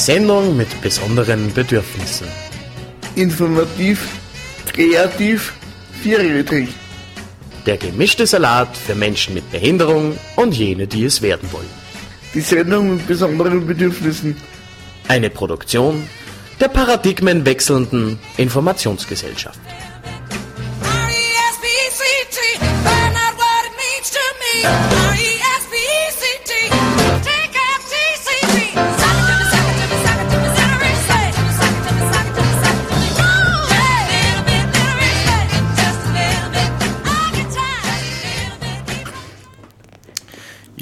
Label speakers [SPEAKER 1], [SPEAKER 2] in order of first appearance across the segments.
[SPEAKER 1] Sendung mit besonderen Bedürfnissen.
[SPEAKER 2] Informativ, kreativ, vierrädrig.
[SPEAKER 1] Der gemischte Salat für Menschen mit Behinderung und jene, die es werden wollen.
[SPEAKER 2] Die Sendung mit besonderen Bedürfnissen.
[SPEAKER 1] Eine Produktion der paradigmenwechselnden Informationsgesellschaft.
[SPEAKER 3] R-E-S-P-E-C-T, find out what it means to me.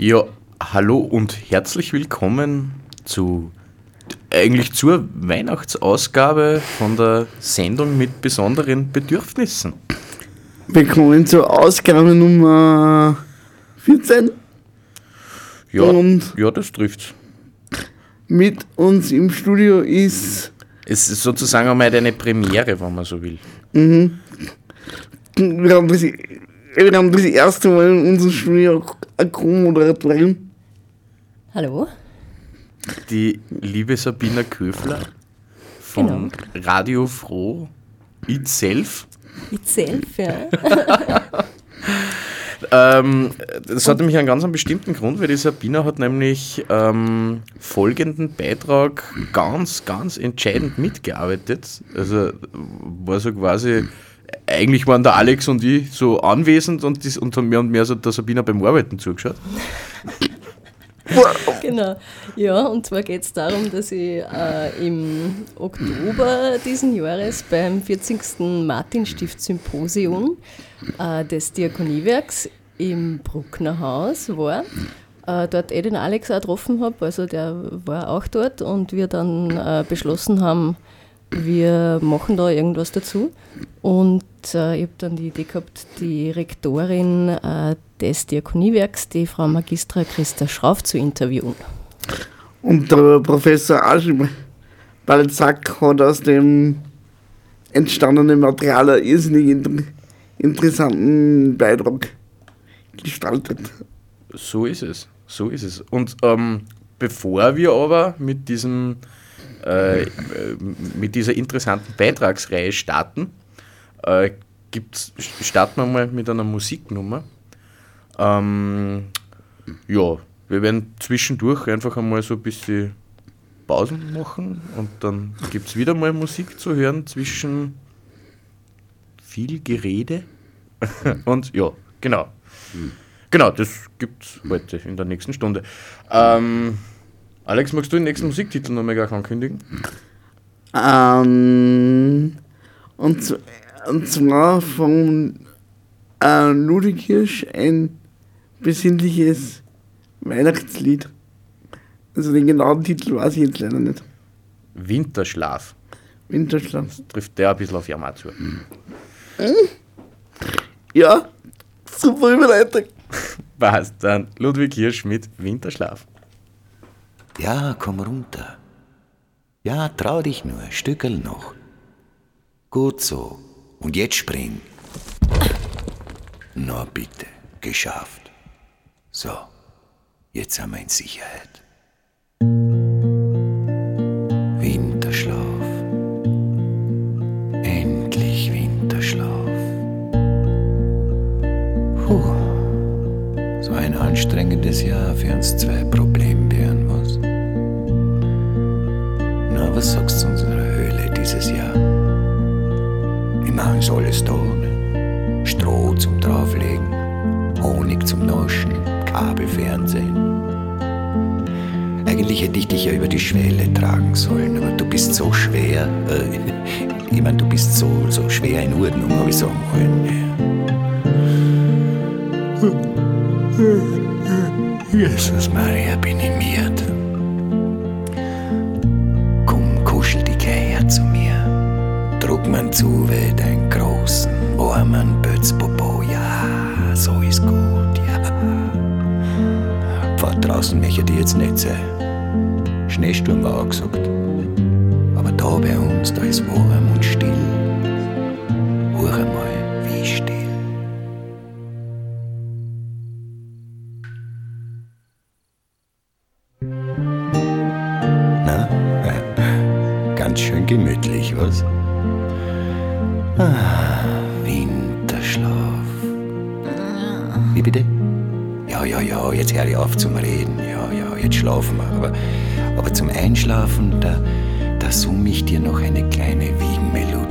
[SPEAKER 4] Ja, hallo und herzlich willkommen zu eigentlich zur Weihnachtsausgabe von der Sendung mit besonderen Bedürfnissen.
[SPEAKER 2] Willkommen zur Ausgabe Nummer 14.
[SPEAKER 4] Ja,
[SPEAKER 2] Und?
[SPEAKER 4] ja das trifft's.
[SPEAKER 2] Mit uns im Studio ist
[SPEAKER 4] Es ist sozusagen einmal eine Premiere, wenn man so will.
[SPEAKER 2] wir haben das, wir haben das erste Mal in unserem Studio eine Co-Moderatorin.
[SPEAKER 5] Hallo?
[SPEAKER 4] Die liebe Sabina Köfler von Radio Froh itself.
[SPEAKER 5] Itself, ja.
[SPEAKER 4] Ähm, das hat nämlich einen ganz einen bestimmten Grund, weil die Sabina hat nämlich ähm, folgenden Beitrag ganz, ganz entscheidend mitgearbeitet. Also war so quasi, eigentlich waren der Alex und ich so anwesend und, das, und haben mir und mehr so der Sabina beim Arbeiten zugeschaut.
[SPEAKER 5] genau. Ja, und zwar geht es darum, dass ich äh, im Oktober diesen Jahres beim 40. Martinstift-Symposium äh, des Diakoniewerks im Bruckner Haus war. Äh, dort eh den Alex auch getroffen habe, also der war auch dort und wir dann äh, beschlossen haben, wir machen da irgendwas dazu. Und äh, ich habe dann die Idee gehabt, die Rektorin äh, des Diakoniewerks, die Frau Magistra Christa Schrauf, zu interviewen.
[SPEAKER 2] Und der Professor Aschim Balzac hat aus dem entstandenen Material einen irrsinnig inter interessanten Beitrag gestaltet.
[SPEAKER 4] So ist es. So ist es. Und ähm, bevor wir aber mit diesem äh, mit dieser interessanten Beitragsreihe starten, äh, gibt's, starten wir mal mit einer Musiknummer. Ähm, ja, wir werden zwischendurch einfach einmal so ein bisschen Pausen machen und dann gibt es wieder mal Musik zu hören zwischen viel Gerede und ja, genau. Genau, das gibt es heute in der nächsten Stunde. Ähm, Alex, magst du den nächsten Musiktitel noch mal gleich ankündigen?
[SPEAKER 2] Ähm, und, und zwar von äh, Ludwig Hirsch ein besinnliches Weihnachtslied. Also den genauen Titel weiß ich jetzt leider nicht.
[SPEAKER 4] Winterschlaf.
[SPEAKER 2] Winterschlaf.
[SPEAKER 4] Trifft der ein bisschen auf Jammer zu.
[SPEAKER 2] Ja, super Überleitung.
[SPEAKER 4] Passt dann. Ludwig Hirsch mit Winterschlaf.
[SPEAKER 6] Ja, komm runter. Ja, trau dich nur, Stückel noch. Gut so. Und jetzt spring. Na bitte, geschafft. So, jetzt sind wir in Sicherheit. Winterschlaf. Endlich Winterschlaf. Puh. So ein anstrengendes Jahr für uns zwei schwer in Ordnung, habe ich sagen wollen. Jesus Maria, bin ich miert. Komm, kuschel gleich her zu mir. Druck man zu wie deinen großen, warmen Bötzpopo. Ja, so ist gut, ja. Pfad draußen möchte ich jetzt nicht sein. Schneesturm war auch gesagt. Aber da bei uns, da ist warm zum Reden. Ja, ja, jetzt schlafen wir. Aber, aber zum Einschlafen, da, da summ ich dir noch eine kleine Wiegenmelodie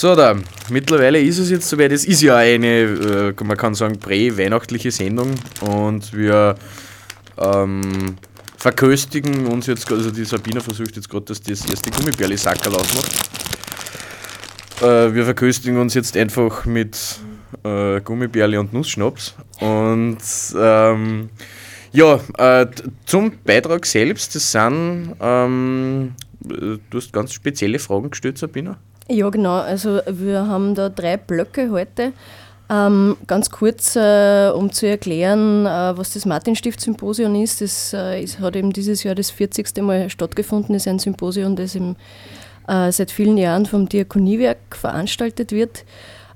[SPEAKER 4] So, da, mittlerweile ist es jetzt soweit. Es ist ja eine, äh, man kann sagen, prä-weihnachtliche Sendung und wir ähm, verköstigen uns jetzt, also die Sabina versucht jetzt gerade, dass das erste Gummibärli-Sackerl ausmacht. Äh, wir verköstigen uns jetzt einfach mit äh, Gummibärli und Nussschnaps und ähm, ja, äh, zum Beitrag selbst, das sind, ähm, äh, du hast ganz spezielle Fragen gestellt, Sabina.
[SPEAKER 5] Ja, genau. Also wir haben da drei Blöcke heute. Ähm, ganz kurz, äh, um zu erklären, äh, was das Martinstift-Symposion ist. Das äh, ist, hat eben dieses Jahr das 40. Mal stattgefunden. Das ist ein Symposion, das im, äh, seit vielen Jahren vom Diakoniewerk veranstaltet wird.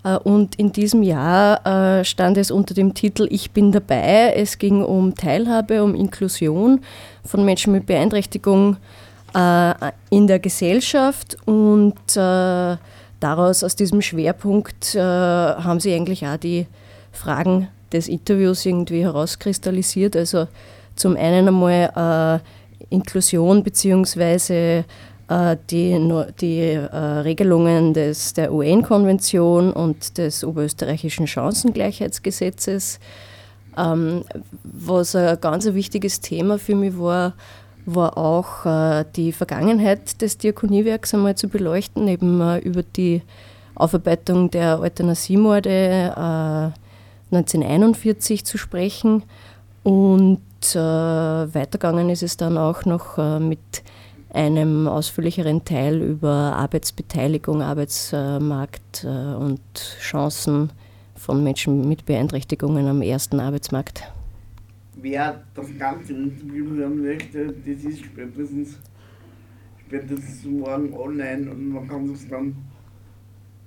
[SPEAKER 5] Äh, Und in diesem Jahr äh, stand es unter dem Titel Ich bin dabei. Es ging um Teilhabe, um Inklusion von Menschen mit Beeinträchtigung äh, in der Gesellschaft und äh, daraus, aus diesem Schwerpunkt, äh, haben sie eigentlich auch die Fragen des Interviews irgendwie herauskristallisiert. Also zum einen einmal äh, Inklusion beziehungsweise äh, die, die Regelungen des, der UN-Konvention und des oberösterreichischen Chancengleichheitsgesetzes. Ähm, was ein ganz wichtiges Thema für mich war, war auch äh, die Vergangenheit des Diakoniewerks einmal zu beleuchten, eben äh, über die Aufarbeitung der Euthanasiemorde äh, 1941 zu sprechen. Und äh, weitergegangen ist es dann auch noch mit einem ausführlicheren Teil über Arbeitsbeteiligung, Arbeitsmarkt und Chancen von Menschen mit Beeinträchtigungen am ersten Arbeitsmarkt.
[SPEAKER 2] Wer das Ganze Interview hören möchte, das ist spätestens, spätestens morgen online und man kann es dann,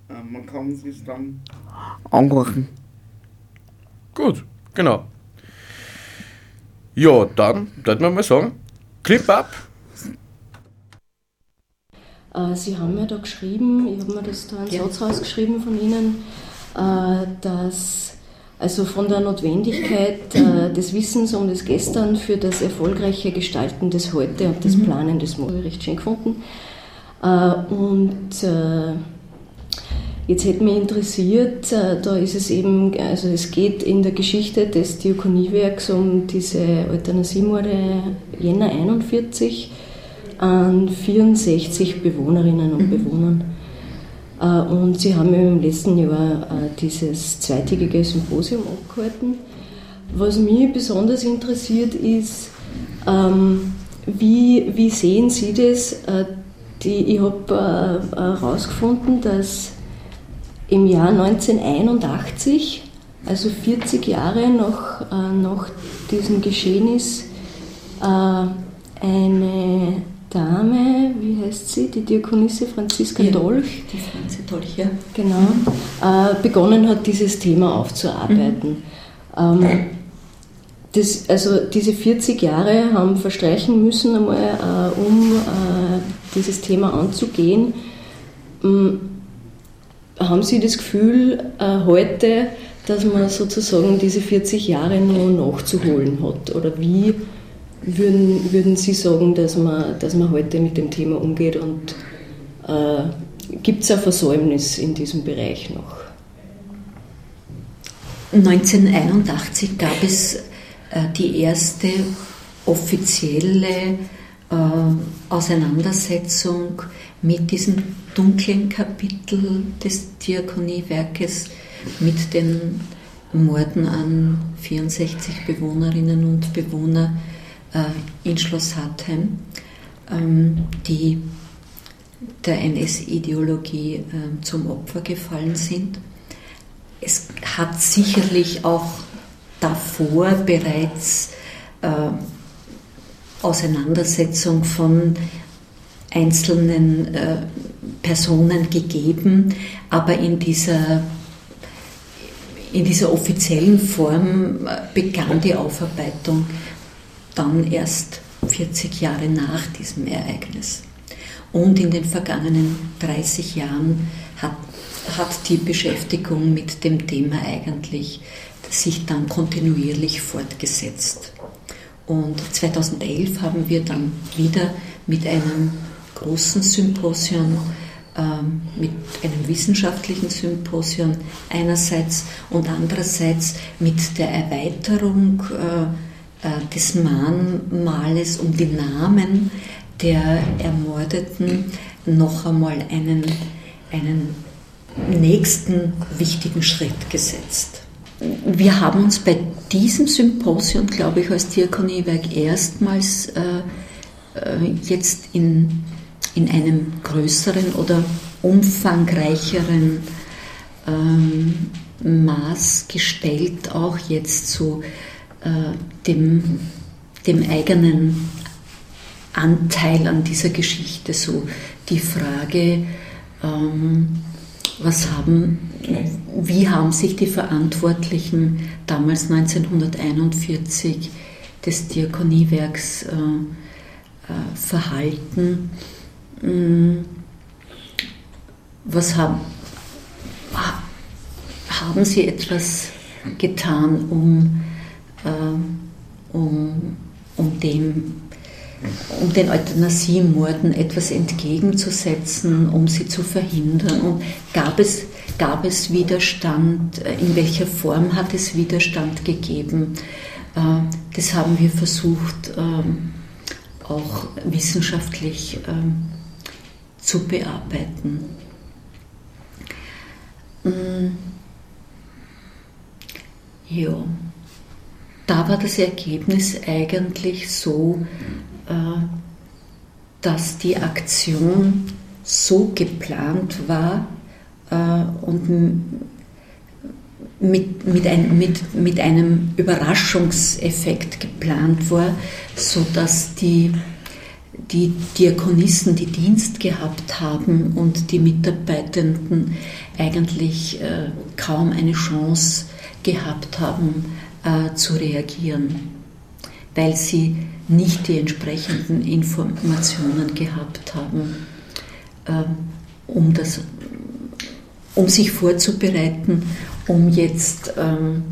[SPEAKER 2] äh, man kann es dann anhören.
[SPEAKER 4] Gut, genau. Ja, dann würde man mal sagen, Clip ab.
[SPEAKER 5] Äh, Sie haben ja da geschrieben, ich habe mir das da einen Satz rausgeschrieben von Ihnen, äh, dass also von der Notwendigkeit äh, des Wissens um das Gestern für das erfolgreiche Gestalten des Heute und das Planen des Morgen recht schön gefunden. Äh, Und äh, jetzt hätte mich interessiert, äh, da ist es eben, also es geht in der Geschichte des Diakoniewerks um diese Euthanasiemorde Jänner 41 an 64 Bewohnerinnen und Bewohnern. Äh, Und Sie haben im letzten Jahr äh, dieses zweitägige Symposium abgehalten. Was mich besonders interessiert ist, ähm, wie, wie sehen Sie das? Äh, Die, ich habe herausgefunden, dass im Jahr 1981, also 40 Jahre nach, nach diesem Geschehnis, eine Dame, wie heißt sie, die Diakonisse Franziska
[SPEAKER 7] Ja.
[SPEAKER 5] Dolch,
[SPEAKER 7] Die Franzi Dolch, ja.
[SPEAKER 5] genau, äh, begonnen hat, dieses Thema aufzuarbeiten. Ähm, das, also diese 40 Jahre haben verstreichen müssen, einmal, äh, um äh, dieses Thema anzugehen. Ähm, haben Sie das Gefühl äh, heute, dass man sozusagen diese 40 Jahre noch nachzuholen hat? Oder wie würden, würden Sie sagen, dass man, dass man heute mit dem Thema umgeht und äh, gibt es ein Versäumnis in diesem Bereich noch?
[SPEAKER 7] 1981 gab es äh, die erste offizielle äh, Auseinandersetzung mit diesem dunklen Kapitel des Diakoniewerkes, mit den Morden an 64 Bewohnerinnen und Bewohner in Schloss Hartheim, ähm, die der NS-Ideologie äh, zum Opfer gefallen sind. Es hat sicherlich auch davor bereits Auseinandersetzung von einzelnen äh, Personen gegeben, aber in dieser, in dieser offiziellen Form äh, begann die Aufarbeitung dann erst 40 Jahre nach diesem Ereignis. Und in den vergangenen 30 Jahren hat, hat die Beschäftigung mit dem Thema eigentlich sich dann kontinuierlich fortgesetzt. Und 2011 haben wir dann wieder mit einem großen Symposium, ähm, mit einem wissenschaftlichen Symposium einerseits und andererseits mit der Erweiterung äh, des Mahnmales um die Namen der Ermordeten noch einmal einen, einen nächsten wichtigen Schritt gesetzt. Wir haben uns bei diesem Symposium, glaube ich, als Diakoniewerk erstmals äh, äh, jetzt in, in einem größeren oder umfangreicheren ähm, Maß gestellt, auch jetzt zu äh, dem, dem eigenen Anteil an dieser Geschichte, so die Frage, ähm, was haben, wie haben sich die Verantwortlichen damals 1941 des Diakoniewerks äh, äh, verhalten? Mm, Was haben, ha- haben sie etwas getan, um, um, um dem um den Euthanasiemorden etwas entgegenzusetzen, um sie zu verhindern? Und gab es, gab es Widerstand? In welcher Form hat es Widerstand gegeben? Äh, Das haben wir versucht, ähm, auch wissenschaftlich ähm, zu bearbeiten. Mm. Ja, da war das Ergebnis eigentlich so, äh, dass die Aktion so geplant war äh, und mit, mit, ein, mit, mit einem Überraschungseffekt geplant war, sodass die, die Diakonissen, die Dienst gehabt haben und die Mitarbeitenden eigentlich äh, kaum eine Chance gehabt haben äh, zu reagieren, weil sie nicht die entsprechenden Informationen gehabt haben, ähm, um, das, um sich vorzubereiten, um jetzt ähm,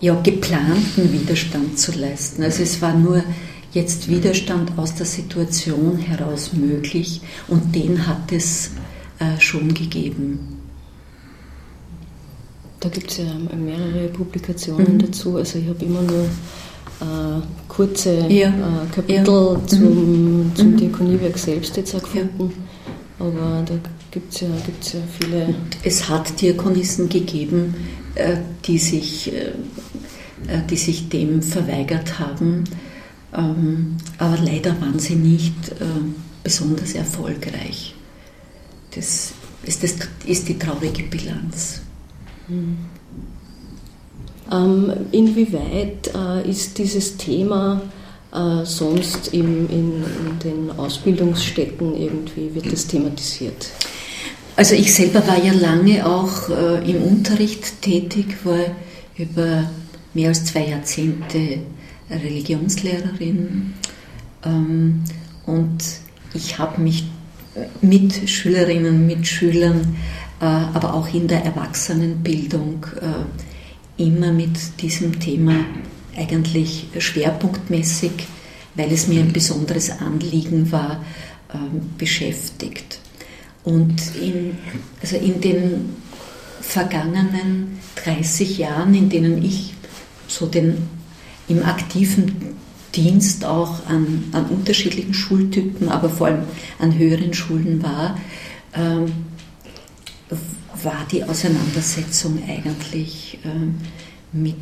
[SPEAKER 7] ja, geplanten Widerstand zu leisten. Also es war nur jetzt Widerstand aus der Situation heraus möglich und den hat es äh, schon gegeben.
[SPEAKER 5] Da gibt es ja mehrere Publikationen
[SPEAKER 7] Mhm.
[SPEAKER 5] dazu. Also ich habe immer nur äh, kurze
[SPEAKER 7] Ja.
[SPEAKER 5] äh, Kapitel
[SPEAKER 7] Ja. Mhm.
[SPEAKER 5] zum, zum
[SPEAKER 7] Mhm.
[SPEAKER 5] Diakoniewerk selbst jetzt auch gefunden. Aber da gibt es ja, gibt's ja viele.
[SPEAKER 7] Es hat Diakonissen gegeben, äh, die sich, äh, äh, die sich dem verweigert haben, ähm, aber leider waren sie nicht äh, besonders erfolgreich. Das ist, das ist die traurige Bilanz.
[SPEAKER 5] Ähm, inwieweit äh, ist dieses Thema äh, sonst im, in, in den Ausbildungsstätten irgendwie, wird das thematisiert?
[SPEAKER 7] Also ich selber war ja lange auch äh, im Unterricht tätig, war über mehr als zwei Jahrzehnte Religionslehrerin ähm, und ich habe mich mit Schülerinnen, mit Schülern, äh, aber auch in der Erwachsenenbildung äh, immer mit diesem Thema eigentlich schwerpunktmäßig, weil es mir ein besonderes Anliegen war, ähm, beschäftigt. Und in, also in den vergangenen 30 Jahren, in denen ich so den, im aktiven Dienst auch an, an unterschiedlichen Schultypen, aber vor allem an höheren Schulen war, ähm, war die Auseinandersetzung eigentlich ähm, mit,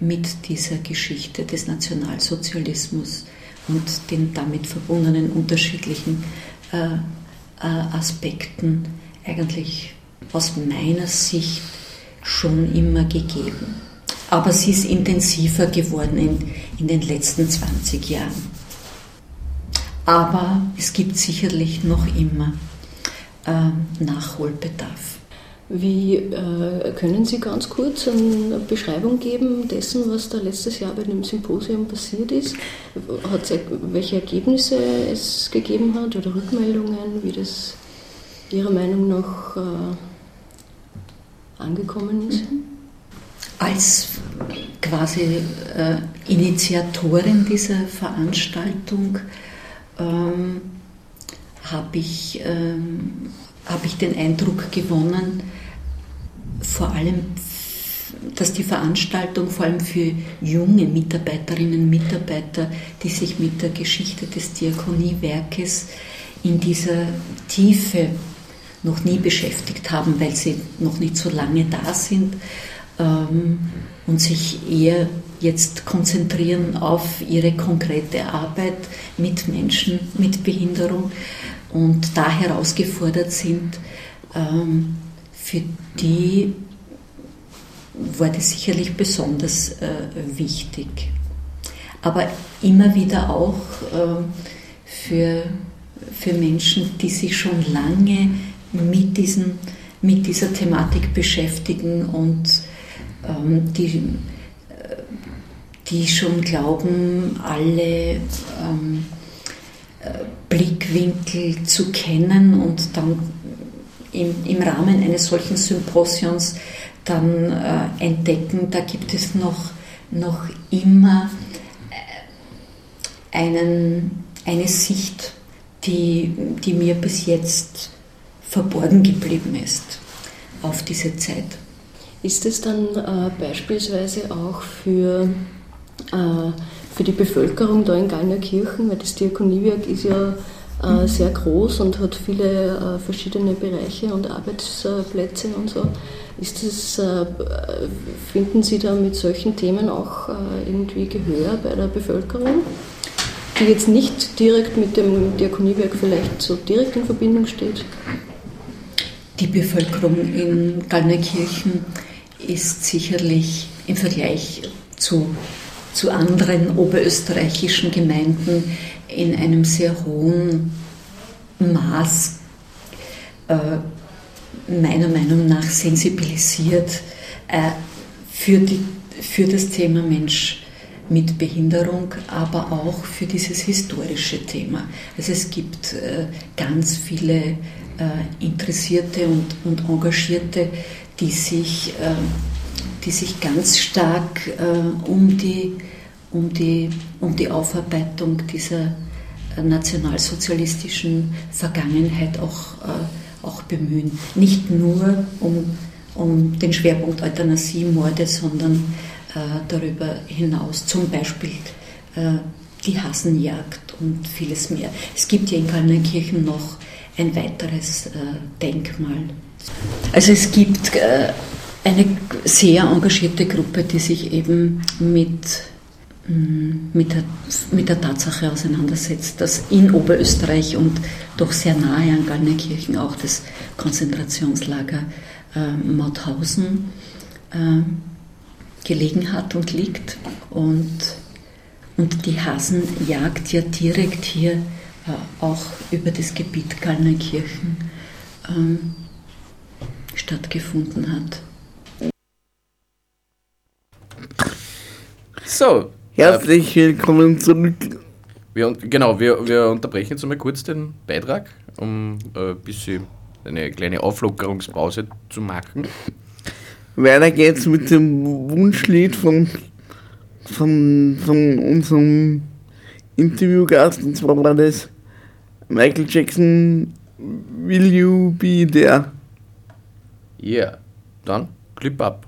[SPEAKER 7] mit dieser Geschichte des Nationalsozialismus und den damit verbundenen unterschiedlichen äh, äh, Aspekten eigentlich aus meiner Sicht schon immer gegeben. Aber sie ist intensiver geworden in, in den letzten 20 Jahren. Aber es gibt sicherlich noch immer äh, Nachholbedarf.
[SPEAKER 5] Wie äh, können Sie ganz kurz eine Beschreibung geben dessen, was da letztes Jahr bei dem Symposium passiert ist? Hat es, welche Ergebnisse es gegeben hat oder Rückmeldungen, wie das Ihrer Meinung nach äh, angekommen ist?
[SPEAKER 7] Als quasi äh, Initiatorin dieser Veranstaltung ähm, habe ich, ähm, hab ich den Eindruck gewonnen, vor allem, dass die Veranstaltung vor allem für junge Mitarbeiterinnen und Mitarbeiter, die sich mit der Geschichte des Diakoniewerkes in dieser Tiefe noch nie beschäftigt haben, weil sie noch nicht so lange da sind ähm, und sich eher jetzt konzentrieren auf ihre konkrete Arbeit mit Menschen mit Behinderung und da herausgefordert sind, ähm, für die war das sicherlich besonders äh, wichtig. Aber immer wieder auch äh, für, für Menschen, die sich schon lange mit, diesen, mit dieser Thematik beschäftigen und ähm, die, äh, die schon glauben, alle ähm, äh, Blickwinkel zu kennen und dann im, im Rahmen eines solchen Symposions dann äh, entdecken, da gibt es noch, noch immer äh, einen, eine Sicht, die, die mir bis jetzt verborgen geblieben ist auf diese Zeit.
[SPEAKER 5] Ist es dann äh, beispielsweise auch für, äh, für die Bevölkerung da in Gallnerkirchen, weil das Diakoniewerk ist ja äh, sehr groß und hat viele äh, verschiedene Bereiche und Arbeitsplätze und so. Ist das, äh, finden Sie da mit solchen Themen auch äh, irgendwie Gehör bei der Bevölkerung? die jetzt nicht direkt mit dem Diakoniewerk vielleicht so direkt in Verbindung steht?
[SPEAKER 7] Die Bevölkerung in Gallnerkirchen ist sicherlich im Vergleich zu, zu anderen oberösterreichischen Gemeinden in einem sehr hohen Maß äh, meiner Meinung nach sensibilisiert äh, für, die, für das Thema Mensch mit Behinderung, aber auch für dieses historische Thema. Also es gibt äh, ganz viele äh, Interessierte und, und Engagierte, die sich, die sich ganz stark um, die, um, die, um die Aufarbeitung dieser äh, nationalsozialistischen Vergangenheit auch, äh, auch bemühen. Nicht nur um, um den Schwerpunkt Euthanasie-Morde, sondern äh, darüber hinaus, zum Beispiel äh, die Hasenjagd und vieles mehr. Es gibt ja in Kalnenkirchen noch ein weiteres äh, Denkmal. Also es gibt äh, eine sehr engagierte Gruppe, die sich eben mit, mit, der, mit der Tatsache auseinandersetzt, dass in Oberösterreich und doch sehr nahe an Gallnerkirchen auch das Konzentrationslager äh, Mauthausen äh, gelegen hat und liegt. Und, und die Hasenjagd ja direkt hier äh, auch über das Gebiet Gallnerkirchen ähm, stattgefunden hat.
[SPEAKER 3] So,
[SPEAKER 2] Herzlich willkommen zurück.
[SPEAKER 3] wir, genau, wir, wir unterbrechen jetzt einmal kurz den Beitrag, um äh, ein bisschen eine kleine Auflockerungspause zu machen.
[SPEAKER 2] Weiter geht's mit dem Wunschlied von, von, von unserem Interviewgast. Und zwar war das Michael Jackson, Will You Be There?
[SPEAKER 3] Yeah, dann Clip ab.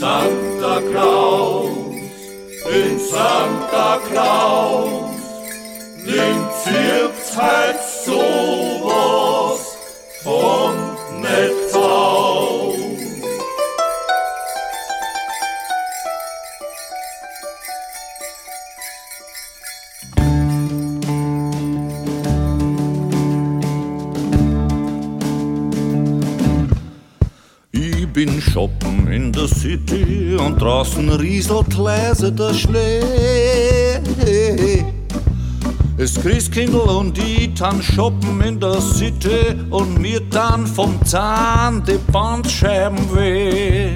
[SPEAKER 8] Santa Claus, den
[SPEAKER 9] Santa Claus, den zirpt's halt
[SPEAKER 10] so. In der City und draußen rieselt leise der Schnee. Es Christkindl und ich tan shoppen in der City und mir dann vom Zahn die Bandscheiben weh.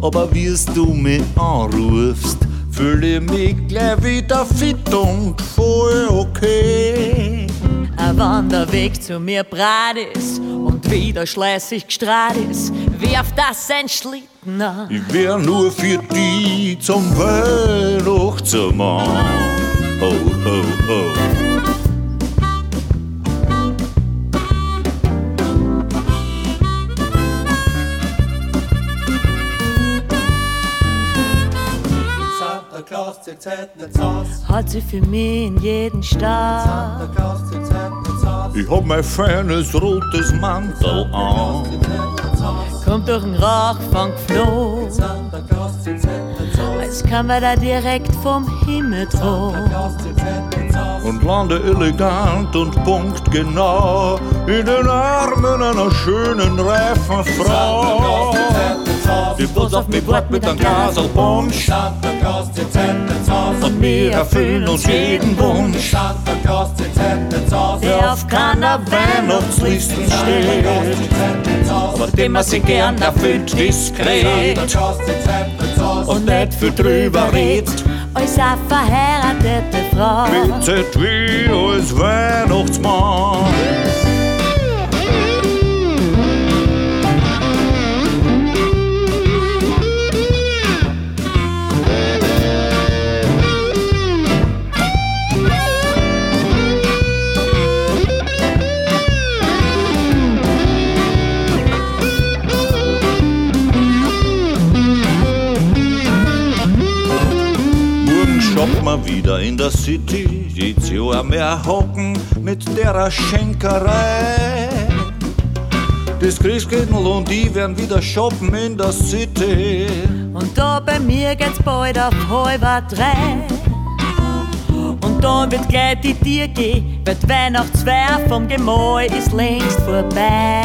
[SPEAKER 10] Aber wirst du mich anrufst, fühle ich mich gleich wieder fit und voll okay.
[SPEAKER 11] Ein Wanderweg zu mir breit ist und wieder schleißig gestrahlt ist, wirf das ein Schlitten an.
[SPEAKER 10] Ich wär nur für die zum Weihnachtsmann. Ho, ho, ho.
[SPEAKER 9] Santa Claus zirkt's halt nicht aus.
[SPEAKER 11] Hat sie für mich in jeden Stall.
[SPEAKER 9] Santa Claus zirkt's nicht aus.
[SPEAKER 10] Ich hab mein feines rotes Mantel an.
[SPEAKER 11] Kommt durch den
[SPEAKER 9] halt nicht aus.
[SPEAKER 11] als kann man da direkt vom Himmel
[SPEAKER 9] aus.
[SPEAKER 10] Und lande elegant und punktgenau in den Armen einer schönen, reifen Frau. Die bloß auf mich bleibt mit einem Glasel Punsch
[SPEAKER 9] aus.
[SPEAKER 10] und wir erfüllen uns jeden Wunsch.
[SPEAKER 11] Der auf keiner
[SPEAKER 10] Weihnachtslisten steht. Aber den man sich gern erfüllt, diskret und nicht viel drüber redet.
[SPEAKER 11] als eine verheiratete Frau.
[SPEAKER 10] Bittet wie als Weihnachtsmann. Wieder in der City, jedes Jahr mehr hocken mit der Schenkerei. Das Christkindl und ich werden wieder shoppen in der City.
[SPEAKER 11] Und da bei mir geht's bald auf halb drei. Und dann wird gleich die Tür gehen, weil die Weihnachtsfeier vom Gemahl ist längst vorbei.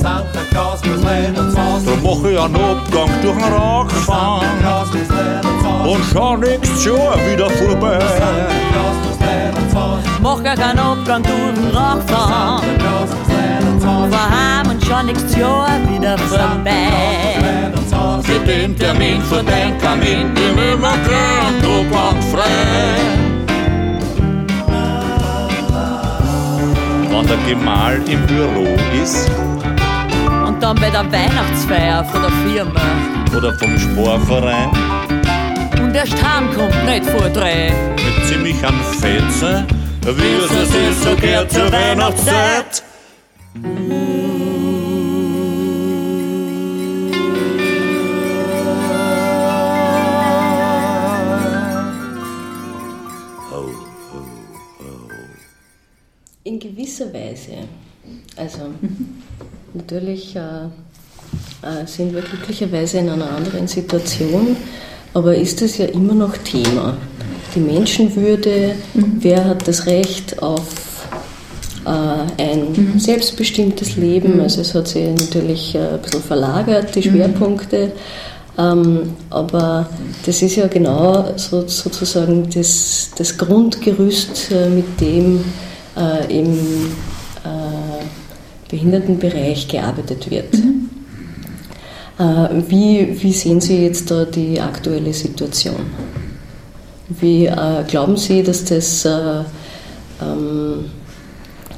[SPEAKER 9] Santa Claus muss leider ins Haus.
[SPEAKER 10] Da mach ich einen Abgang durch den Rauchfang
[SPEAKER 9] Claus muss leider ins Haus.
[SPEAKER 10] Und schau nächstes Jahr wieder vorbei.
[SPEAKER 11] Mach gar keinen Abgang durch den
[SPEAKER 9] ins Haus.
[SPEAKER 11] Verheim und schon nächstes Jahr wieder vorbei.
[SPEAKER 10] Für den Termin für dein Kamin nimm immer gern Tobak frei. Wenn der Gemahl im Büro ist
[SPEAKER 11] Und dann bei der Weihnachtsfeier von der Firma.
[SPEAKER 10] oder vom Sportverein
[SPEAKER 11] Und erst heimkommt nicht vor drei.
[SPEAKER 10] mit ziemlich an Fetze, wie es es ist so gern zur Weihnachtszeit.
[SPEAKER 5] In gewisser Weise. Also natürlich äh, äh, sind wir glücklicherweise in einer anderen Situation, aber ist es ja immer noch Thema. Die Menschenwürde, wer hat das Recht auf äh, ein selbstbestimmtes Leben? Also es hat sich natürlich äh, ein bisschen verlagert, die Schwerpunkte. Ähm, aber das ist ja genau so, sozusagen das, das Grundgerüst, äh, mit dem äh, im äh, Behindertenbereich gearbeitet wird. Äh, wie, wie sehen Sie jetzt da die aktuelle Situation? Wie äh, glauben Sie, dass das, äh, ähm,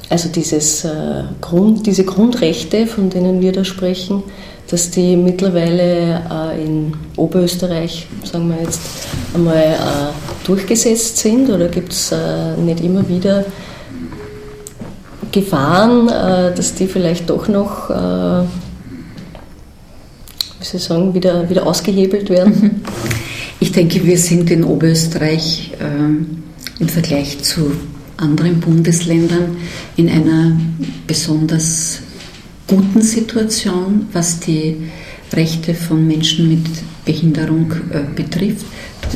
[SPEAKER 5] also dieses, äh, Grund, diese Grundrechte, von denen wir da sprechen, dass die mittlerweile äh, in Oberösterreich, sagen wir jetzt, einmal äh, durchgesetzt sind oder gibt es äh, nicht immer wieder Gefahren, äh, dass die vielleicht doch noch, äh, wie ich sagen, wieder, wieder ausgehebelt werden?
[SPEAKER 7] Ich denke, wir sind in Oberösterreich ähm, im Vergleich zu anderen Bundesländern in einer besonders guten Situation, was die Rechte von Menschen mit Behinderung äh, betrifft.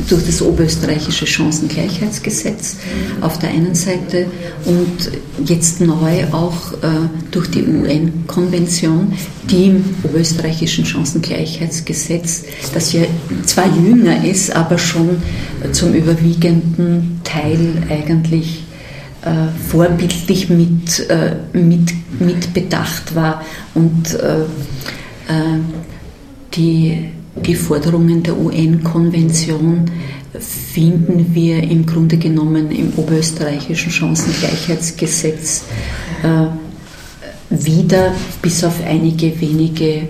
[SPEAKER 7] Durch das oberösterreichische Chancengleichheitsgesetz auf der einen Seite und jetzt neu auch äh, durch die UN-Konvention, die im oberösterreichischen Chancengleichheitsgesetz, das ja zwar jünger ist, aber schon zum überwiegenden Teil eigentlich äh, vorbildlich mit, äh, mit, mit bedacht war und die, die Forderungen der UN-Konvention finden wir im Grunde genommen im oberösterreichischen Chancengleichheitsgesetz äh, wieder, bis auf einige wenige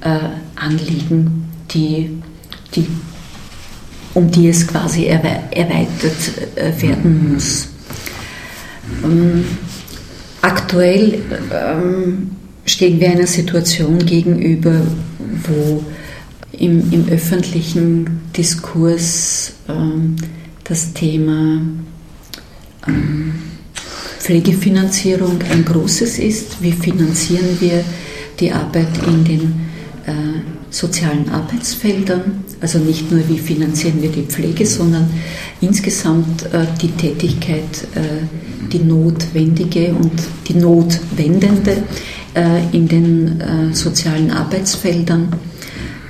[SPEAKER 7] äh, Anliegen, die, die, um die es quasi erwei erweitert äh, werden muss. Ähm, aktuell ähm, stehen wir einer Situation gegenüber, wo im, im öffentlichen Diskurs ähm, das Thema ähm, Pflegefinanzierung ein großes ist. Wie finanzieren wir die Arbeit in den äh, sozialen Arbeitsfeldern? Also nicht nur, wie finanzieren wir die Pflege, sondern insgesamt äh, die Tätigkeit, äh, die notwendige und die notwendende äh, in den äh, sozialen Arbeitsfeldern.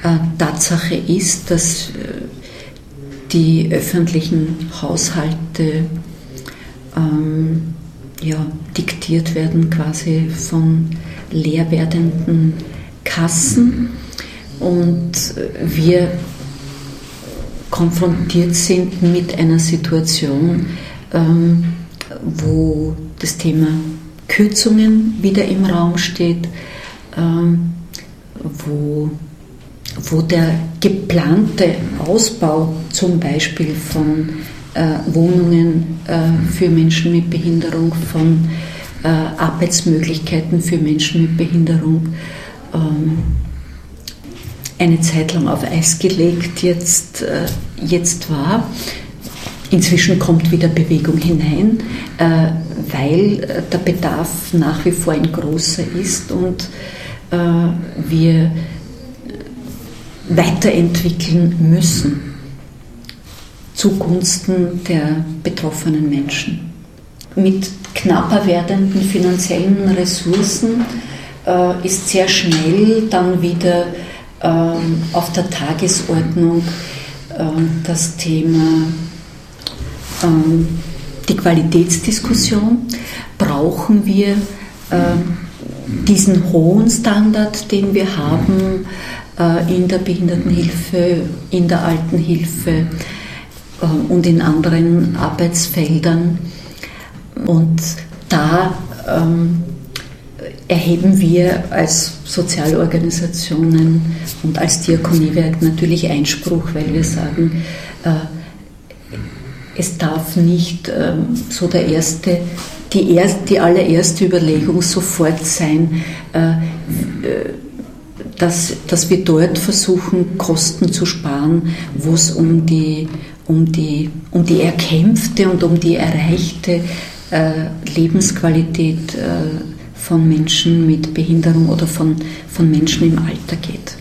[SPEAKER 7] Äh, Tatsache ist, dass die öffentlichen Haushalte ähm, ja, diktiert werden quasi von leer werdenden Kassen. Und wir konfrontiert sind mit einer Situation, ähm, wo das Thema Kürzungen wieder im Raum steht, ähm, wo, wo der geplante Ausbau zum Beispiel von äh, Wohnungen äh, für Menschen mit Behinderung, von äh, Arbeitsmöglichkeiten für Menschen mit Behinderung ähm, eine Zeit lang auf Eis gelegt jetzt, äh, jetzt war. Inzwischen kommt wieder Bewegung hinein, äh, weil äh, der Bedarf nach wie vor ein großer ist und wir weiterentwickeln müssen zugunsten der betroffenen Menschen. Mit knapper werdenden finanziellen Ressourcen ist sehr schnell dann wieder ähm, auf der Tagesordnung das Thema ähm, die Qualitätsdiskussion. Brauchen wir ähm, diesen hohen Standard, den wir haben äh, in der Behindertenhilfe, in der Altenhilfe äh, und in anderen Arbeitsfeldern? Und da ähm, erheben wir als Sozialorganisationen und als Diakoniewerk natürlich Einspruch, weil wir sagen, äh, es darf nicht ähm, so der erste, die, erst, die allererste Überlegung sofort sein, äh, dass, dass wir dort versuchen, Kosten zu sparen, wo es um die, um, die, um die erkämpfte und um die erreichte äh, Lebensqualität äh, von Menschen mit Behinderung oder von, von Menschen im Alter geht.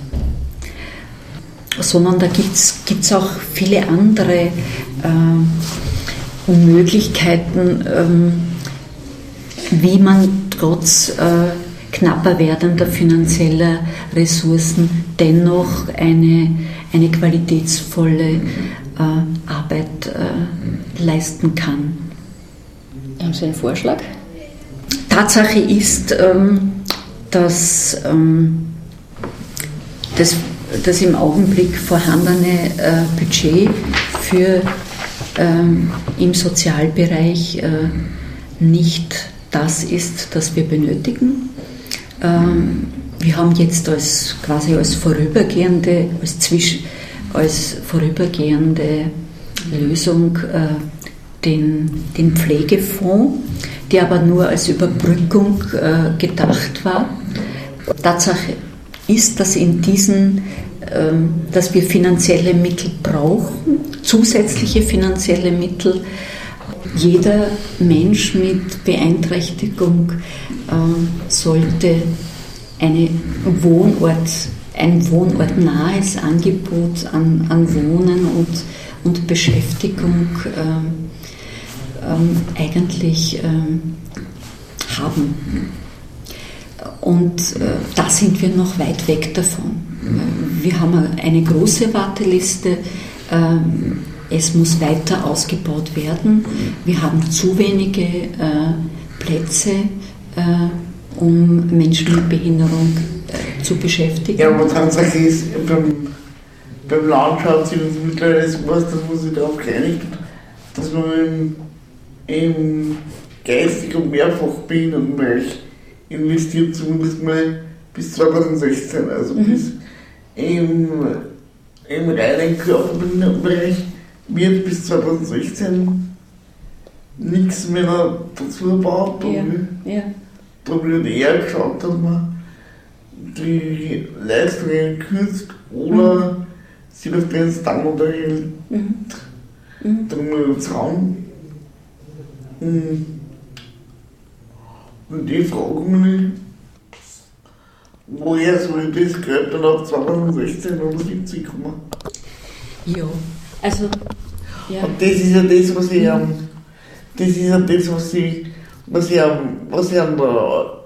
[SPEAKER 7] Sondern da gibt es auch viele andere äh, Möglichkeiten, ähm, wie man trotz äh, knapper werdender finanzieller Ressourcen dennoch eine, eine qualitätsvolle äh, Arbeit äh, leisten kann.
[SPEAKER 5] Haben Sie einen Vorschlag?
[SPEAKER 7] Tatsache ist, ähm, dass ähm, das das im Augenblick vorhandene äh, Budget für ähm, im Sozialbereich äh, nicht das ist, das wir benötigen. Ähm, wir haben jetzt als quasi als vorübergehende, als, Zwisch, als vorübergehende Lösung äh, den, den Pflegefonds, der aber nur als Überbrückung äh, gedacht war. Tatsache ist, dass in diesen, ähm, dass wir finanzielle Mittel brauchen, zusätzliche finanzielle Mittel. Jeder Mensch mit Beeinträchtigung ähm, sollte eine Wohnort, ein wohnortnahes Angebot an, an Wohnen und, und Beschäftigung ähm, ähm, eigentlich ähm, haben. Und äh, da sind wir noch weit weg davon. Wir haben eine große Warteliste. ähm, Es muss weiter ausgebaut werden. Wir haben zu wenige äh, Plätze, äh, um Menschen mit Behinderung äh, zu beschäftigen.
[SPEAKER 2] Ja, aber Tatsache ist, beim, beim Land schaut sich uns mittlerweile so aus, dass man sich darauf geeinigt hat, dass man im, im geistig und Mehrfachbehindertenbereich investiert, zumindest mal bis 2016, also bis im, im reinen Körperbehindertenbereich wird bis 2016 nichts mehr dazu gebaut.
[SPEAKER 7] Ja,
[SPEAKER 2] und
[SPEAKER 7] ja.
[SPEAKER 2] da wird eher geschaut, dass man die Leistungen kürzt oder sie auf den Standard erhält.
[SPEAKER 7] Mhm.
[SPEAKER 2] Dann das Raum. Mhm. Und die frage mich, woher soll das Geld dann ab 2016 oder 70 kommen?
[SPEAKER 7] Ja, also, ja.
[SPEAKER 2] Und das ist ja das, was ich am, das ist ja das, was ich, was ich am, was ich an der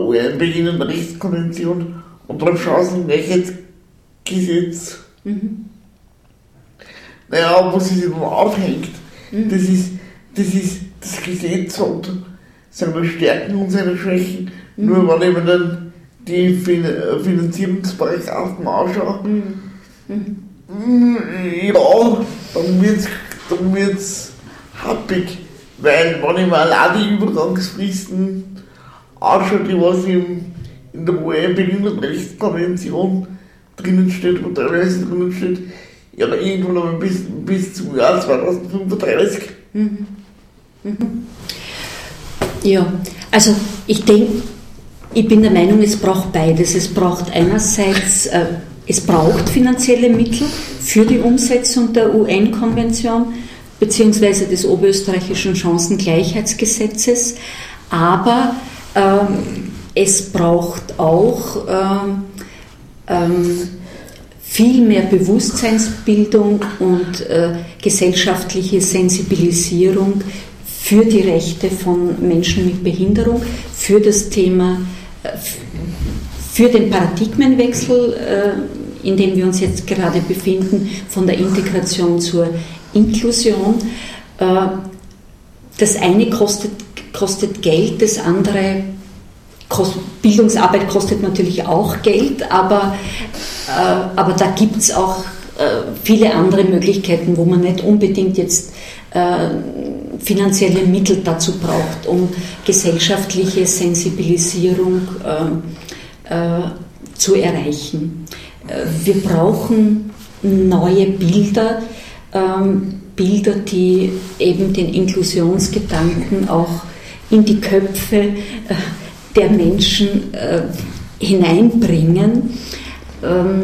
[SPEAKER 2] UN-Behindertenrechtskonvention und beim Chancengleichheitsgesetz,
[SPEAKER 7] Mhm.
[SPEAKER 2] naja, wo sie sich dann aufhängt, das ist, das ist, das Gesetz hat seine Stärken und seine Schwächen, nur wenn ich mir dann die fin Finanzierungsparagraphen anschaue, Mm, Ja, dann wird's, dann wird's happig. Weil, wenn ich mir allein die Übergangsfristen anschaue, die was im, in der UN-Behindertenrechtskonvention drinnen steht, wo teilweise drinnen steht, ja, irgendwann einmal bis, bis zum Jahr 2035.
[SPEAKER 7] Ja, also ich denke, ich bin der Meinung, es braucht beides. Es braucht einerseits, äh, es braucht finanzielle Mittel für die Umsetzung der UN-Konvention beziehungsweise des oberösterreichischen Chancengleichheitsgesetzes, aber ähm, es braucht auch ähm, ähm, viel mehr Bewusstseinsbildung und äh, gesellschaftliche Sensibilisierung für die Rechte von Menschen mit Behinderung, für das Thema, äh, für den Paradigmenwechsel, äh, in dem wir uns jetzt gerade befinden, von der Integration zur Inklusion. Äh, Das eine kostet, kostet Geld, das andere Bildungsarbeit kostet natürlich auch Geld, aber, äh, aber da gibt es auch äh, viele andere Möglichkeiten, wo man nicht unbedingt jetzt äh, finanzielle Mittel dazu braucht, um gesellschaftliche Sensibilisierung äh, zu erreichen. Äh, wir brauchen neue Bilder, ähm, Bilder, die eben den Inklusionsgedanken auch in die Köpfe äh, der Menschen hineinbringen, ähm,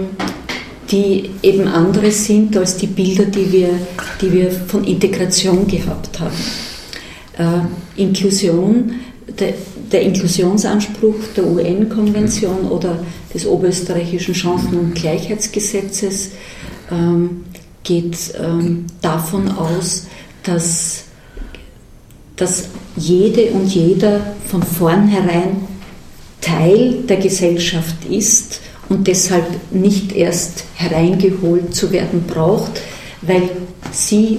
[SPEAKER 7] die eben andere sind als die Bilder, die wir, die wir von Integration gehabt haben. Äh, Inklusion, der, der Inklusionsanspruch der UN-Konvention oder des oberösterreichischen Chancen- und Gleichheitsgesetzes ähm, geht ähm, davon aus, dass, dass jede und jeder von vornherein Teil der Gesellschaft ist und deshalb nicht erst hereingeholt zu werden braucht, weil sie,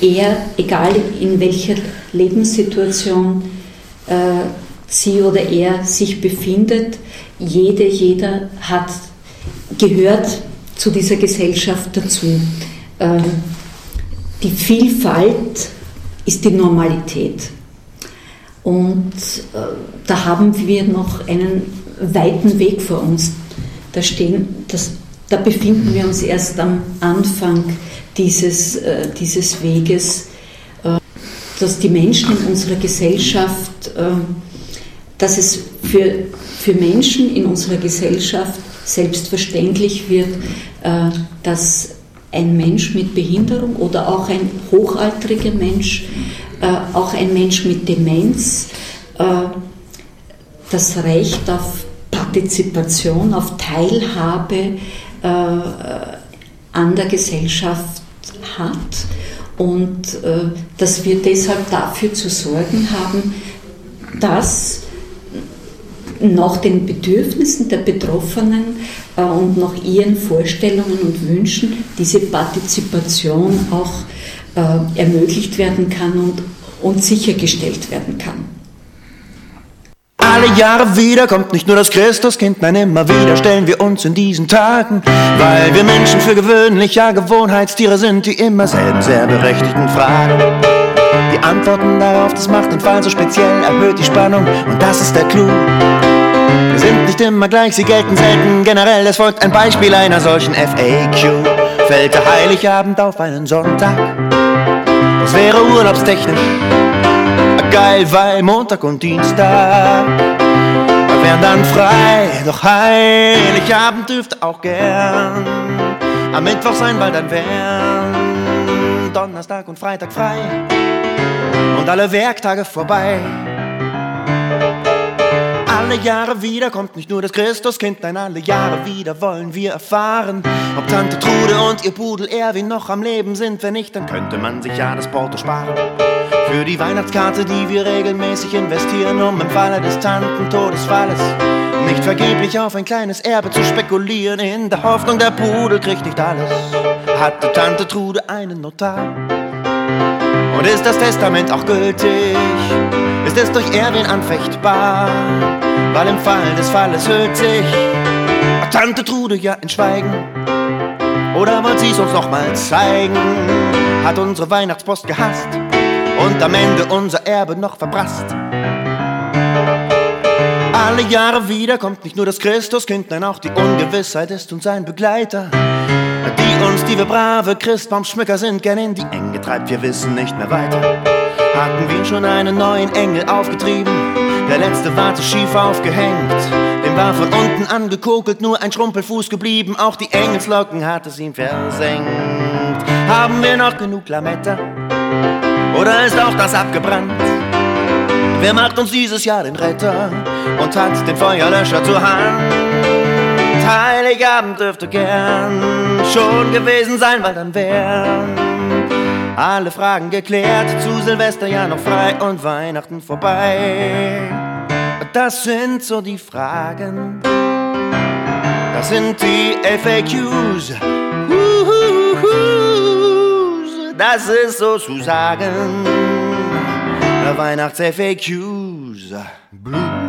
[SPEAKER 7] er, egal in welcher Lebenssituation sie oder er sich befindet, jede, jeder hat gehört zu dieser Gesellschaft dazu. Ähm, die Vielfalt ist die Normalität. Und äh, da haben wir noch einen weiten Weg vor uns. Da, stehen, das, da befinden wir uns erst am Anfang dieses, äh, dieses Weges, äh, dass die Menschen in unserer Gesellschaft, äh, dass es für, für Menschen in unserer Gesellschaft selbstverständlich wird, äh, dass ein Mensch mit Behinderung oder auch ein hochaltriger Mensch, äh, auch ein Mensch mit Demenz, äh, das Recht auf Partizipation, auf Teilhabe an der Gesellschaft hat und dass wir deshalb dafür zu sorgen haben, dass nach den Bedürfnissen der Betroffenen äh, und nach ihren Vorstellungen und Wünschen diese Partizipation auch äh, ermöglicht werden kann und, und sichergestellt werden kann.
[SPEAKER 12] Alle Jahre wieder kommt nicht nur das Christuskind, nein, immer wieder stellen wir uns in diesen Tagen, weil wir Menschen für gewöhnlich ja Gewohnheitstiere sind, die immer selben sehr berechtigten Fragen. Die Antworten darauf, das macht den Fall so speziell, erhöht die Spannung und das ist der Clou. Wir sind nicht immer gleich, sie gelten selten generell, es folgt ein Beispiel einer solchen FAQ. Fällt der Heiligabend auf einen Sonntag? Das wäre urlaubstechnisch geil, weil Montag und Dienstag wären dann frei. Doch Heiligabend dürfte auch gern am Mittwoch sein, weil dann wären Donnerstag und Freitag frei und alle Werktage vorbei. Alle Jahre wieder kommt nicht nur das Christuskind, nein, alle Jahre wieder wollen wir erfahren, ob Tante Trude und ihr Pudel Erwin noch am Leben sind. Wenn nicht, dann könnte man sich ja das Porto sparen. Für die Weihnachtskarte, die wir regelmäßig investieren, um im Falle des Tantentodesfalles nicht vergeblich auf ein kleines Erbe zu spekulieren, in der Hoffnung, der Pudel kriegt nicht alles. Hatte Tante Trude einen Notar? Und ist das Testament auch gültig? Ist es durch Erwin anfechtbar? Weil im Fall des Falles hüllt sich Tante Trude ja in Schweigen. Oder wollt sie es uns noch mal zeigen? Hat unsere Weihnachtspost gehasst und am Ende unser Erbe noch verprasst. Alle Jahre wieder kommt nicht nur das Christuskind, nein, auch die Ungewissheit ist uns ein Begleiter. Die die wir brave Christbaumschmücker sind, gern in die Enge treibt, wir wissen nicht mehr weiter. Hatten wir schon einen neuen Engel aufgetrieben, der letzte war zu schief aufgehängt. Dem war von unten angekokelt, nur ein Schrumpelfuß geblieben, auch die Engelslocken hat es ihm versenkt. Haben wir noch genug Lametta? Oder ist auch das abgebrannt? Wer macht uns dieses Jahr den Retter und hat den Feuerlöscher zur Hand? Heiligabend dürfte gern schon gewesen sein, weil dann wären alle Fragen geklärt. Zu Silvester ja noch frei und Weihnachten vorbei. Das sind so die Fragen. Das sind die FAQs. Das ist sozusagen Weihnachts-FAQs. Blues.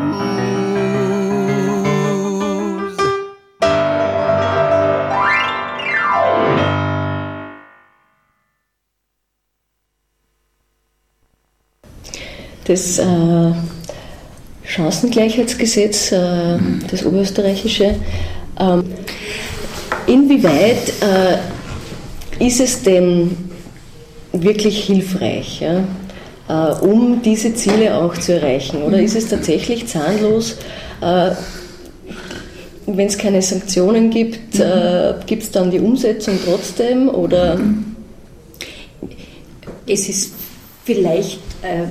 [SPEAKER 5] Das äh, Chancengleichheitsgesetz, äh, das oberösterreichische, ähm, inwieweit äh, ist es denn wirklich hilfreich, ja, äh, um diese Ziele auch zu erreichen? Oder ist es tatsächlich zahnlos? Äh, wenn es keine Sanktionen gibt, äh, gibt es dann die Umsetzung trotzdem? Oder
[SPEAKER 7] Es ist vielleicht, äh,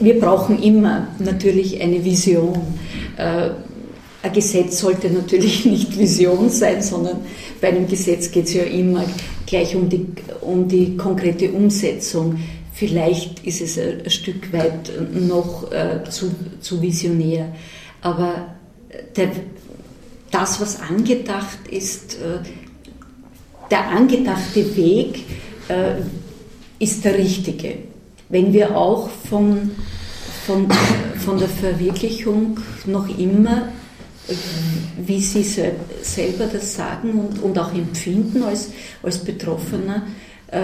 [SPEAKER 7] wir brauchen immer natürlich eine Vision. Äh, ein Gesetz sollte natürlich nicht Vision sein, sondern bei einem Gesetz geht es ja immer gleich um die, um die konkrete Umsetzung. Vielleicht ist es ein, Stück weit noch äh, zu, zu visionär, aber der, das, was angedacht ist, äh, der angedachte Weg äh, ist der richtige. Wenn wir auch von, von, von der Verwirklichung noch immer, äh, wie Sie se- selber das sagen und, und auch empfinden als, als Betroffener, äh,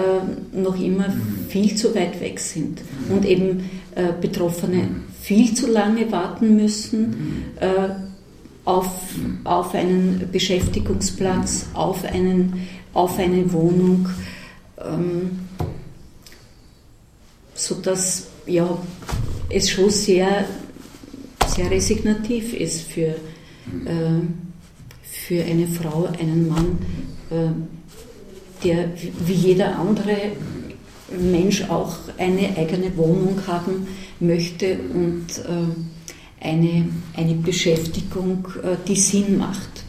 [SPEAKER 7] noch immer viel zu weit weg sind und eben äh, Betroffene viel zu lange warten müssen äh, auf, auf einen Beschäftigungsplatz, auf, einen, auf eine Wohnung, ähm, sodass ja, es schon sehr, sehr resignativ ist für, äh, für eine Frau, einen Mann, äh, der wie jeder andere Mensch auch eine eigene Wohnung haben möchte und äh, eine, eine Beschäftigung, äh, die Sinn macht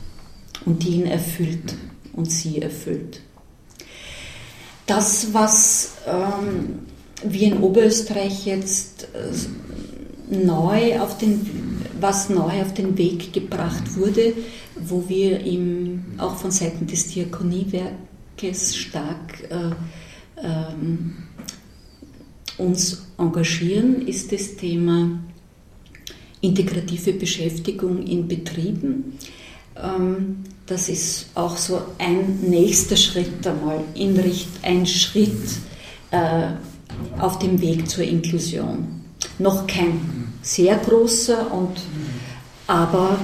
[SPEAKER 7] und die ihn erfüllt und sie erfüllt. Das, was ähm, wir in Oberösterreich jetzt äh, neu auf den, was neu auf den Weg gebracht wurde, wo wir im, auch von Seiten des Diakoniewerkes stark äh, ähm, uns engagieren, ist das Thema integrative Beschäftigung in Betrieben. Ähm, das ist auch so ein nächster Schritt einmal, in Richt, ein Schritt äh, auf dem Weg zur Inklusion. Noch kein sehr großer, und, aber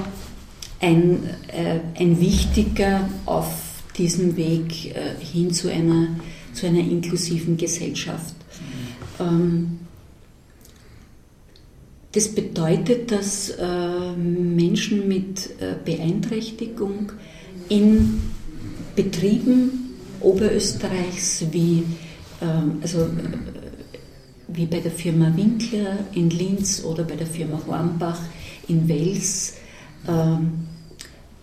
[SPEAKER 7] ein, äh, ein wichtiger auf diesem Weg äh, hin zu einer, zu einer inklusiven Gesellschaft. Ähm, das bedeutet, dass äh, Menschen mit äh, Beeinträchtigung in Betrieben Oberösterreichs wie, ähm, also, äh, wie bei der Firma Winkler in Linz oder bei der Firma Hornbach in Wels ähm,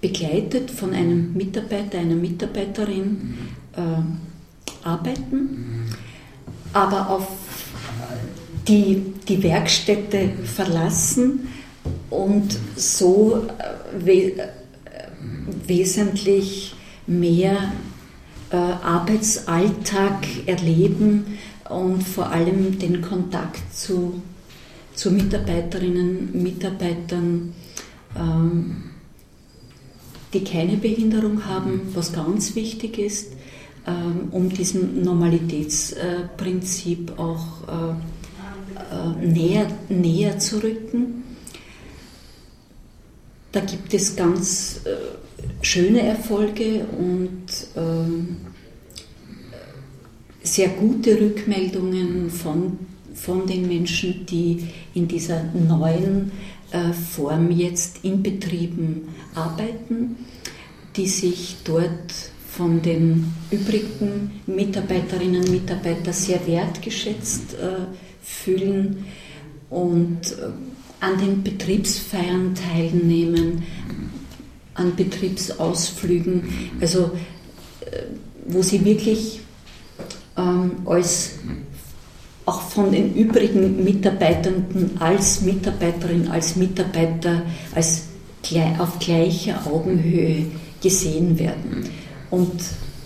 [SPEAKER 7] begleitet von einem Mitarbeiter, einer Mitarbeiterin äh, arbeiten, aber auf die, die Werkstätte verlassen und so äh, we äh, wesentlich mehr äh, Arbeitsalltag erleben und vor allem den Kontakt zu, zu Mitarbeiterinnen, Mitarbeitern, ähm, die keine Behinderung haben, was ganz wichtig ist, ähm, um diesem Normalitätsprinzip auch äh, äh, näher, näher zu rücken. Da gibt es ganz äh, schöne Erfolge und ähm, sehr gute Rückmeldungen von, von den Menschen, die in dieser neuen äh, Form jetzt in Betrieben arbeiten, die sich dort von den übrigen Mitarbeiterinnen und Mitarbeitern sehr wertgeschätzt äh, fühlen und äh, an den Betriebsfeiern teilnehmen, an Betriebsausflügen, also wo sie wirklich ähm, als auch von den übrigen Mitarbeitenden als Mitarbeiterin, als Mitarbeiter, als auf gleicher Augenhöhe gesehen werden. Und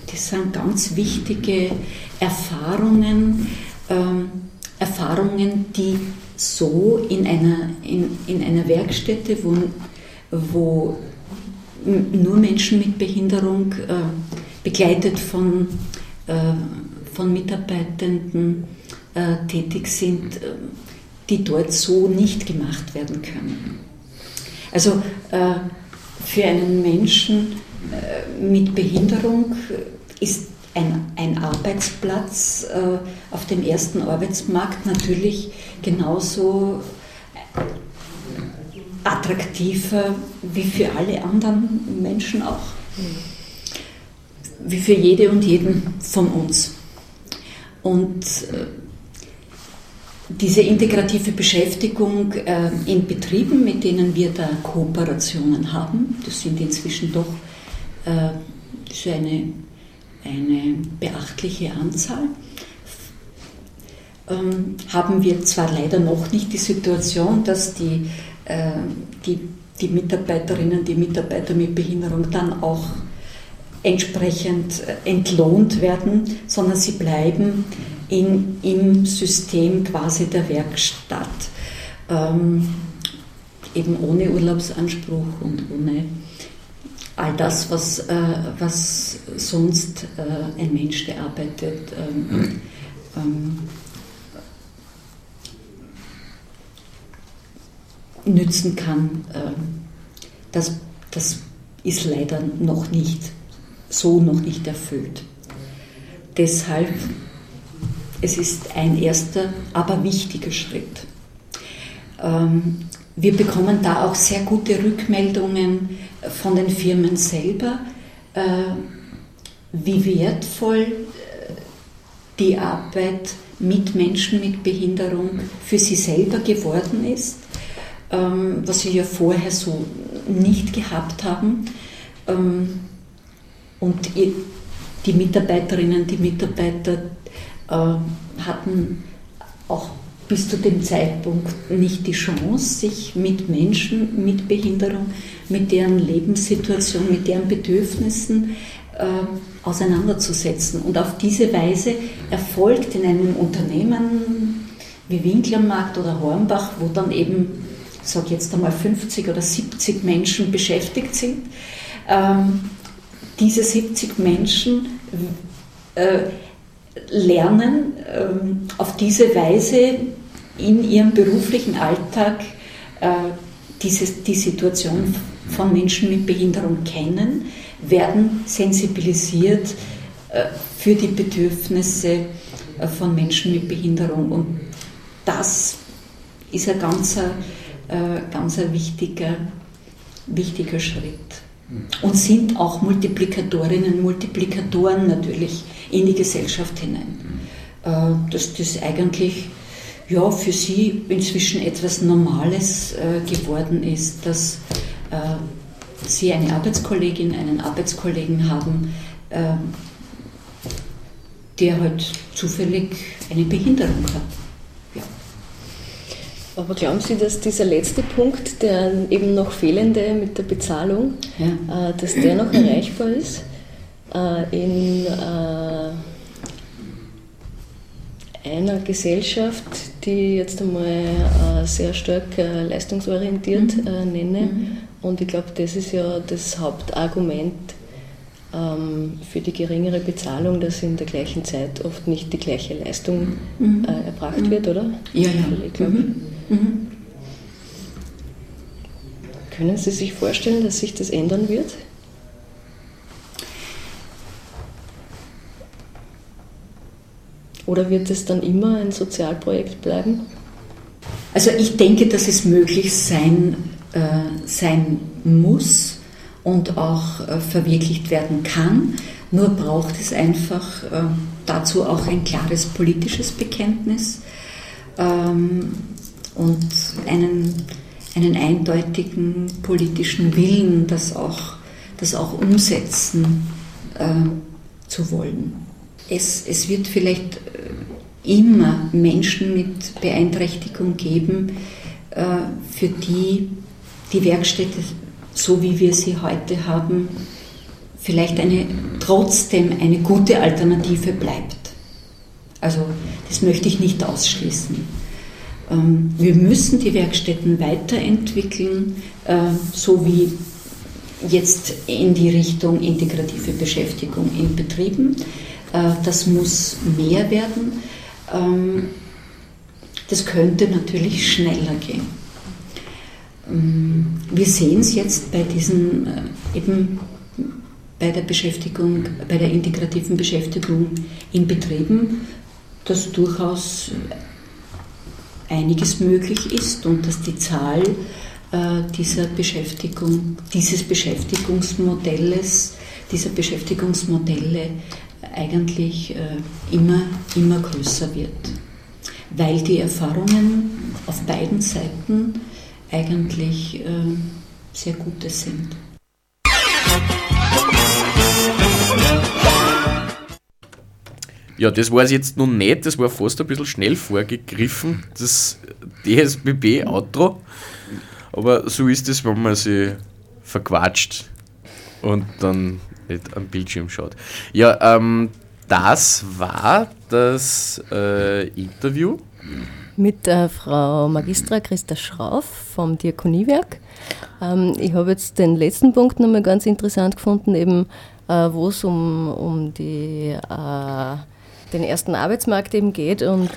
[SPEAKER 7] das sind ganz wichtige Erfahrungen, ähm, Erfahrungen, die so in einer, in, in einer Werkstätte, wo, wo nur Menschen mit Behinderung äh, begleitet von, äh, von Mitarbeitenden äh, tätig sind, äh, die dort so nicht gemacht werden können. Also äh, für einen Menschen äh, mit Behinderung ist ein, ein Arbeitsplatz äh, auf dem ersten Arbeitsmarkt natürlich genauso attraktiver wie für alle anderen Menschen auch. Wie für jede und jeden von uns. Und äh, diese integrative Beschäftigung äh, in Betrieben, mit denen wir da Kooperationen haben, das sind inzwischen doch äh, so eine eine beachtliche Anzahl. Ähm, haben wir zwar leider noch nicht die Situation, dass die, die, die Mitarbeiterinnen, die Mitarbeiter mit Behinderung dann auch entsprechend äh, entlohnt werden, sondern sie bleiben in, im System quasi der Werkstatt, ähm, eben ohne Urlaubsanspruch und ohne all das, was, äh, was sonst äh, ein Mensch, der arbeitet, ähm, ähm, nützen kann, äh, das, das ist leider noch nicht, so noch nicht erfüllt. Deshalb, es ist ein erster, aber wichtiger Schritt. Ähm, wir bekommen da auch sehr gute Rückmeldungen von den Firmen selber, äh, wie wertvoll äh, die Arbeit mit Menschen mit Behinderung für sie selber geworden ist, ähm, was sie ja vorher so nicht gehabt haben. Und die Mitarbeiterinnen, die Mitarbeiter äh, hatten auch bis zu dem Zeitpunkt nicht die Chance, sich mit Menschen mit Behinderung, mit deren Lebenssituation, mit deren Bedürfnissen äh, auseinanderzusetzen. Und auf diese Weise erfolgt in einem Unternehmen wie Winklermarkt oder Hornbach, wo dann eben, sage jetzt einmal 50 oder 70 Menschen beschäftigt sind, ähm, diese 70 Menschen äh, lernen ähm, auf diese Weise in ihrem beruflichen Alltag äh, diese, die Situation von Menschen mit Behinderung kennen, werden sensibilisiert äh, für die Bedürfnisse äh, von Menschen mit Behinderung. Und das ist ein ganz, äh, ganz ein wichtiger, wichtiger Schritt. Und sind auch Multiplikatorinnen, Multiplikatoren natürlich in die Gesellschaft hinein. Äh, Dass das eigentlich ja, für sie inzwischen etwas Normales äh, geworden ist, dass äh, sie eine Arbeitskollegin, einen Arbeitskollegen haben, der halt zufällig eine Behinderung hat.
[SPEAKER 5] Aber glauben Sie, dass dieser letzte Punkt, der eben noch fehlende mit der Bezahlung, äh, dass der noch erreichbar ist? Äh, in äh, einer Gesellschaft, die ich jetzt einmal sehr stark leistungsorientiert äh, nenne. Und ich glaube, das ist ja das Hauptargument ähm, für die geringere Bezahlung, dass in der gleichen Zeit oft nicht die gleiche Leistung
[SPEAKER 7] Mhm.
[SPEAKER 5] erbracht
[SPEAKER 7] Mhm.
[SPEAKER 5] wird, oder?
[SPEAKER 7] Ja, ja.
[SPEAKER 5] Ich glaub,
[SPEAKER 7] Mhm.
[SPEAKER 5] Können Sie sich vorstellen, dass sich das ändern wird? Oder wird es dann immer ein Sozialprojekt bleiben?
[SPEAKER 7] Also ich denke, dass es möglich sein, äh, sein muss und auch äh, verwirklicht werden kann. Nur braucht es einfach äh, dazu auch ein klares politisches Bekenntnis ähm, und einen, einen eindeutigen politischen Willen, das auch, das auch umsetzen äh, zu wollen. Es, es wird vielleicht äh, immer Menschen mit Beeinträchtigung geben, äh, für die die Werkstätte, so wie wir sie heute haben, vielleicht eine, trotzdem eine gute Alternative bleibt. Also das möchte ich nicht ausschließen. Ähm, Wir müssen die Werkstätten weiterentwickeln, äh, so wie jetzt in die Richtung integrative Beschäftigung in Betrieben. Äh, Das muss mehr werden. Ähm, Das könnte natürlich schneller gehen. Ähm, Wir sehen es jetzt bei diesen äh, eben bei der Beschäftigung, bei der integrativen Beschäftigung in Betrieben, dass durchaus einiges möglich ist und dass die Zahl äh, dieser Beschäftigung, dieses Beschäftigungsmodells, dieser Beschäftigungsmodelle eigentlich äh, immer, immer größer wird, weil die Erfahrungen auf beiden Seiten eigentlich äh, sehr gute sind.
[SPEAKER 4] Ja, das war es jetzt noch nicht, das war fast ein bisschen schnell vorgegriffen, das DSBB-Outro. Aber so ist es, wenn man sich verquatscht und dann nicht am Bildschirm schaut. Ja, ähm, das war das äh, Interview.
[SPEAKER 5] Mit äh, Frau Magistra Christa Schrauf vom Diakoniewerk. Ähm, ich habe jetzt den letzten Punkt nochmal ganz interessant gefunden, eben äh, wo es um, um die, äh, den ersten Arbeitsmarkt eben geht. Und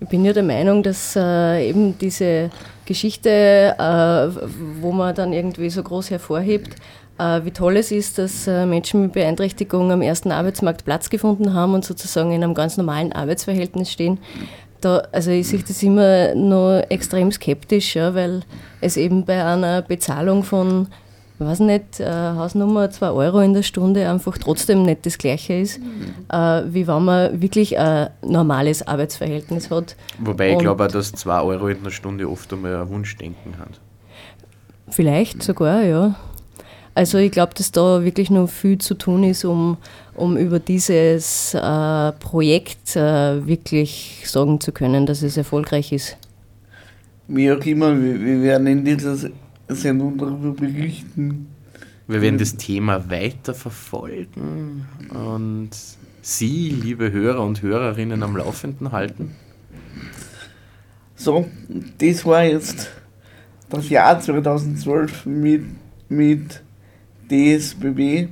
[SPEAKER 5] ich bin ja der Meinung, dass äh, eben diese Geschichte, äh, wo man dann irgendwie so groß hervorhebt, äh, wie toll es ist, dass äh, Menschen mit Beeinträchtigung am ersten Arbeitsmarkt Platz gefunden haben und sozusagen in einem ganz normalen Arbeitsverhältnis stehen, da, also ich sehe das immer noch extrem skeptisch, ja, weil es eben bei einer Bezahlung von, weiß nicht, äh, Hausnummer 2 Euro in der Stunde einfach trotzdem nicht das Gleiche ist, äh, wie wenn man wirklich ein normales Arbeitsverhältnis hat.
[SPEAKER 4] Wobei ich glaube auch, dass 2 Euro in der Stunde oft einmal ein Wunschdenken hat.
[SPEAKER 5] Vielleicht sogar, ja. Also ich glaube, dass da wirklich noch viel zu tun ist, um, um über dieses äh, Projekt äh, wirklich sagen zu können, dass es erfolgreich ist.
[SPEAKER 13] Wie auch immer, wir, wir werden in dieser Sendung darüber berichten.
[SPEAKER 4] Wir werden das Thema weiter verfolgen und Sie, liebe Hörer und Hörerinnen, am Laufenden halten.
[SPEAKER 13] So, das war jetzt das Jahr 2012 mit, mit DSBB.
[SPEAKER 5] die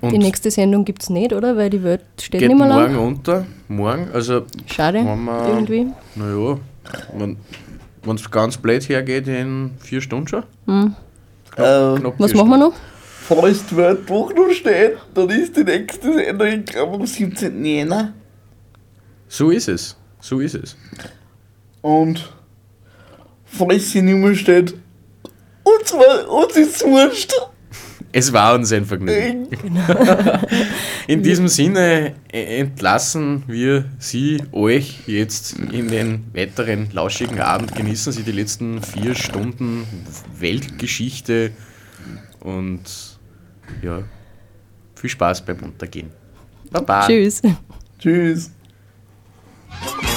[SPEAKER 4] Und
[SPEAKER 5] nächste Sendung gibt es nicht, oder? Weil die Welt steht
[SPEAKER 4] geht
[SPEAKER 5] nicht mehr
[SPEAKER 4] morgen
[SPEAKER 5] lang.
[SPEAKER 4] unter. Morgen, also
[SPEAKER 5] Schade, irgendwie.
[SPEAKER 4] Naja, wenn es ganz blöd hergeht, in vier Stunden schon.
[SPEAKER 5] Hm.
[SPEAKER 13] Äh,
[SPEAKER 4] Knapp
[SPEAKER 5] Was machen wir noch?
[SPEAKER 13] Falls die Welt doch noch steht, dann ist die nächste Sendung, ich glaube, am 17. Jänner.
[SPEAKER 4] So ist es. So ist es.
[SPEAKER 13] Und falls sie nicht mehr steht, uns, war- uns ist wurscht.
[SPEAKER 4] Es war uns ein Vergnügen. In diesem Sinne äh, entlassen wir Sie, euch jetzt in den weiteren lauschigen Abend. Genießen Sie die letzten vier Stunden Weltgeschichte und ja, viel Spaß beim Untergehen. Baba.
[SPEAKER 5] Tschüss.
[SPEAKER 13] Tschüss.